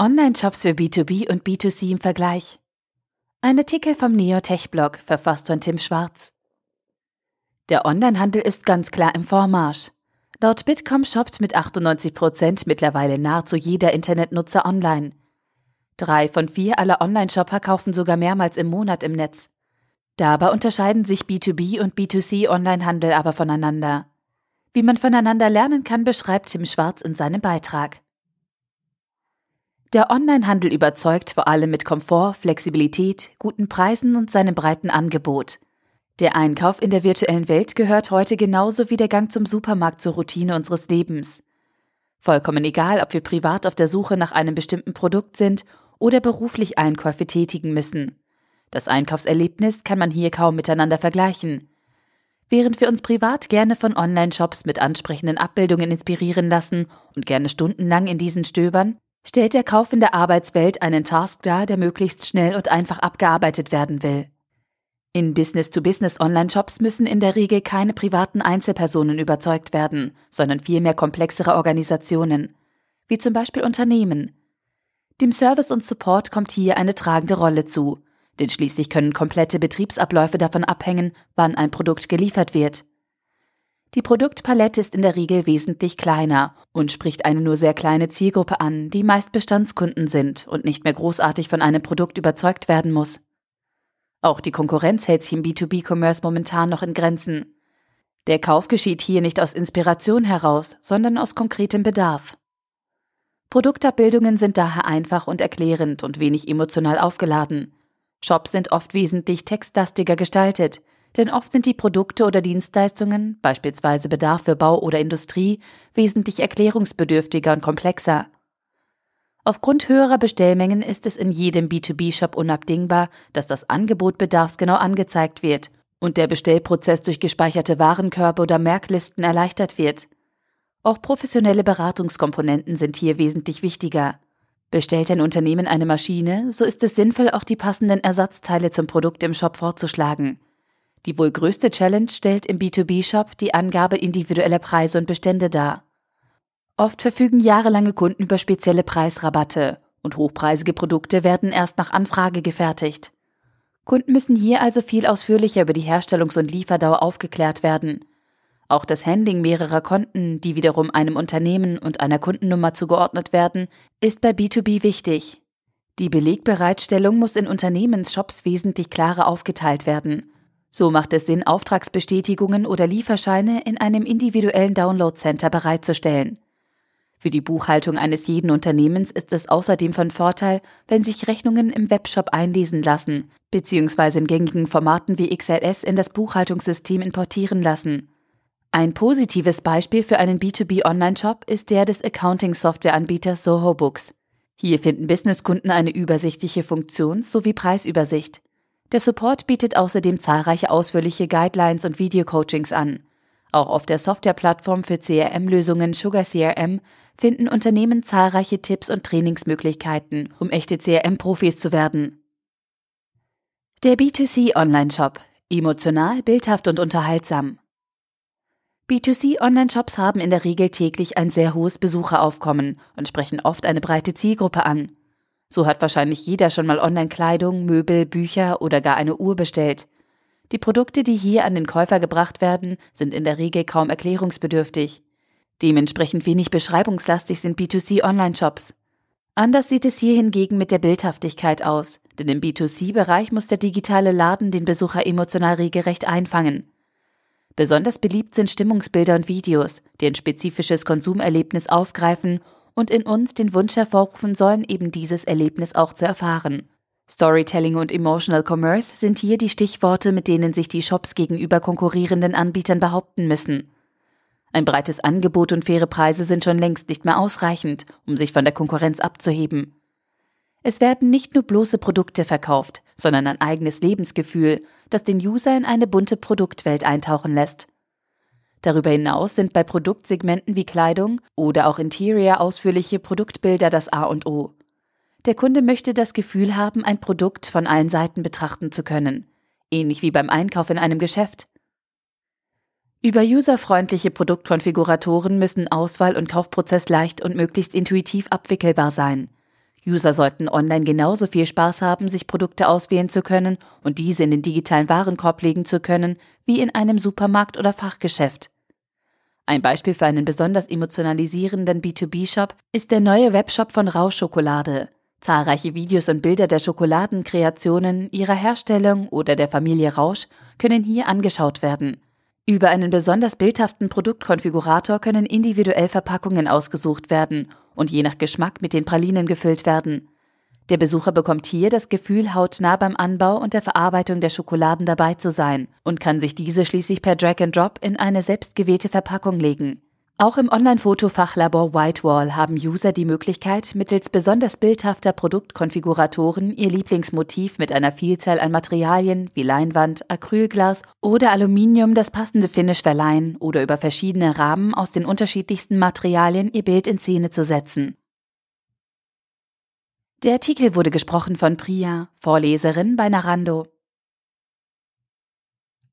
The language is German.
Online-Shops für B2B und B2C im Vergleich. Ein Artikel vom Neotech-Blog, verfasst von Tim Schwarz. Der Onlinehandel ist ganz klar im Vormarsch. Laut Bitkom shoppt mit 98 Prozent mittlerweile nahezu jeder Internetnutzer online. Drei von vier aller Online-Shopper kaufen sogar mehrmals im Monat im Netz. Dabei unterscheiden sich B2B und B2C Onlinehandel aber voneinander. Wie man voneinander lernen kann, beschreibt Tim Schwarz in seinem Beitrag. Der Onlinehandel überzeugt vor allem mit Komfort, Flexibilität, guten Preisen und seinem breiten Angebot. Der Einkauf in der virtuellen Welt gehört heute genauso wie der Gang zum Supermarkt zur Routine unseres Lebens. Vollkommen egal, ob wir privat auf der Suche nach einem bestimmten Produkt sind oder beruflich Einkäufe tätigen müssen. Das Einkaufserlebnis kann man hier kaum miteinander vergleichen. Während wir uns privat gerne von Online-Shops mit ansprechenden Abbildungen inspirieren lassen und gerne stundenlang in diesen stöbern, stellt der Kauf in der Arbeitswelt einen Task dar, der möglichst schnell und einfach abgearbeitet werden will. In Business-to-Business-Online-Shops müssen in der Regel keine privaten Einzelpersonen überzeugt werden, sondern vielmehr komplexere Organisationen, wie zum Beispiel Unternehmen. Dem Service und Support kommt hier eine tragende Rolle zu, denn schließlich können komplette Betriebsabläufe davon abhängen, wann ein Produkt geliefert wird. Die Produktpalette ist in der Regel wesentlich kleiner und spricht eine nur sehr kleine Zielgruppe an, die meist Bestandskunden sind und nicht mehr großartig von einem Produkt überzeugt werden muss. Auch die Konkurrenz hält sich im B2B-Commerce momentan noch in Grenzen. Der Kauf geschieht hier nicht aus Inspiration heraus, sondern aus konkretem Bedarf. Produktabbildungen sind daher einfach und erklärend und wenig emotional aufgeladen. Shops sind oft wesentlich textlastiger gestaltet, denn oft sind die Produkte oder Dienstleistungen, beispielsweise Bedarf für Bau oder Industrie, wesentlich erklärungsbedürftiger und komplexer. Aufgrund höherer Bestellmengen ist es in jedem B2B-Shop unabdingbar, dass das Angebot bedarfsgenau angezeigt wird und der Bestellprozess durch gespeicherte Warenkörbe oder Merklisten erleichtert wird. Auch professionelle Beratungskomponenten sind hier wesentlich wichtiger. Bestellt ein Unternehmen eine Maschine, so ist es sinnvoll, auch die passenden Ersatzteile zum Produkt im Shop vorzuschlagen. Die wohl größte Challenge stellt im B2B-Shop die Angabe individueller Preise und Bestände dar. Oft verfügen jahrelange Kunden über spezielle Preisrabatte und hochpreisige Produkte werden erst nach Anfrage gefertigt. Kunden müssen hier also viel ausführlicher über die Herstellungs- und Lieferdauer aufgeklärt werden. Auch das Handling mehrerer Konten, die wiederum einem Unternehmen und einer Kundennummer zugeordnet werden, ist bei B2B wichtig. Die Belegbereitstellung muss in Unternehmensshops wesentlich klarer aufgeteilt werden. So macht es Sinn, Auftragsbestätigungen oder Lieferscheine in einem individuellen Download-Center bereitzustellen. Für die Buchhaltung eines jeden Unternehmens ist es außerdem von Vorteil, wenn sich Rechnungen im Webshop einlesen lassen, bzw. in gängigen Formaten wie XLS in das Buchhaltungssystem importieren lassen. Ein positives Beispiel für einen B2B-Online-Shop ist der des Accounting-Software-Anbieters Soho Books. Hier finden Businesskunden eine übersichtliche Funktions- sowie Preisübersicht. Der Support bietet außerdem zahlreiche ausführliche Guidelines und Videocoachings an. Auch auf der Softwareplattform für CRM-Lösungen Sugar CRM finden Unternehmen zahlreiche Tipps und Trainingsmöglichkeiten, um echte CRM-Profis zu werden. Der B2C Online-Shop. Emotional, bildhaft und unterhaltsam. B2C Online-Shops haben in der Regel täglich ein sehr hohes Besucheraufkommen und sprechen oft eine breite Zielgruppe an. So hat wahrscheinlich jeder schon mal Online-Kleidung, Möbel, Bücher oder gar eine Uhr bestellt. Die Produkte, die hier an den Käufer gebracht werden, sind in der Regel kaum erklärungsbedürftig. Dementsprechend wenig beschreibungslastig sind B2C-Online-Shops. Anders sieht es hier hingegen mit der Bildhaftigkeit aus, denn im B2C-Bereich muss der digitale Laden den Besucher emotional regelrecht einfangen. Besonders beliebt sind Stimmungsbilder und Videos, die ein spezifisches Konsumerlebnis aufgreifen und in uns den Wunsch hervorrufen sollen, eben dieses Erlebnis auch zu erfahren. Storytelling und Emotional Commerce sind hier die Stichworte, mit denen sich die Shops gegenüber konkurrierenden Anbietern behaupten müssen. Ein breites Angebot und faire Preise sind schon längst nicht mehr ausreichend, um sich von der Konkurrenz abzuheben. Es werden nicht nur bloße Produkte verkauft, sondern ein eigenes Lebensgefühl, das den User in eine bunte Produktwelt eintauchen lässt. Darüber hinaus sind bei Produktsegmenten wie Kleidung oder auch Interior ausführliche Produktbilder das A und O. Der Kunde möchte das Gefühl haben, ein Produkt von allen Seiten betrachten zu können, ähnlich wie beim Einkauf in einem Geschäft. Über userfreundliche Produktkonfiguratoren müssen Auswahl und Kaufprozess leicht und möglichst intuitiv abwickelbar sein. User sollten online genauso viel Spaß haben, sich Produkte auswählen zu können und diese in den digitalen Warenkorb legen zu können, wie in einem Supermarkt oder Fachgeschäft. Ein Beispiel für einen besonders emotionalisierenden B2B-Shop ist der neue Webshop von Rauschschokolade. Zahlreiche Videos und Bilder der Schokoladenkreationen, ihrer Herstellung oder der Familie Rausch können hier angeschaut werden. Über einen besonders bildhaften Produktkonfigurator können individuell Verpackungen ausgesucht werden und je nach Geschmack mit den Pralinen gefüllt werden. Der Besucher bekommt hier das Gefühl, hautnah beim Anbau und der Verarbeitung der Schokoladen dabei zu sein und kann sich diese schließlich per Drag and Drop in eine selbstgewählte Verpackung legen. Auch im Online-Fotofachlabor Whitewall haben User die Möglichkeit, mittels besonders bildhafter Produktkonfiguratoren ihr Lieblingsmotiv mit einer Vielzahl an Materialien wie Leinwand, Acrylglas oder Aluminium das passende Finish verleihen oder über verschiedene Rahmen aus den unterschiedlichsten Materialien ihr Bild in Szene zu setzen. Der Artikel wurde gesprochen von Priya, Vorleserin bei Narando.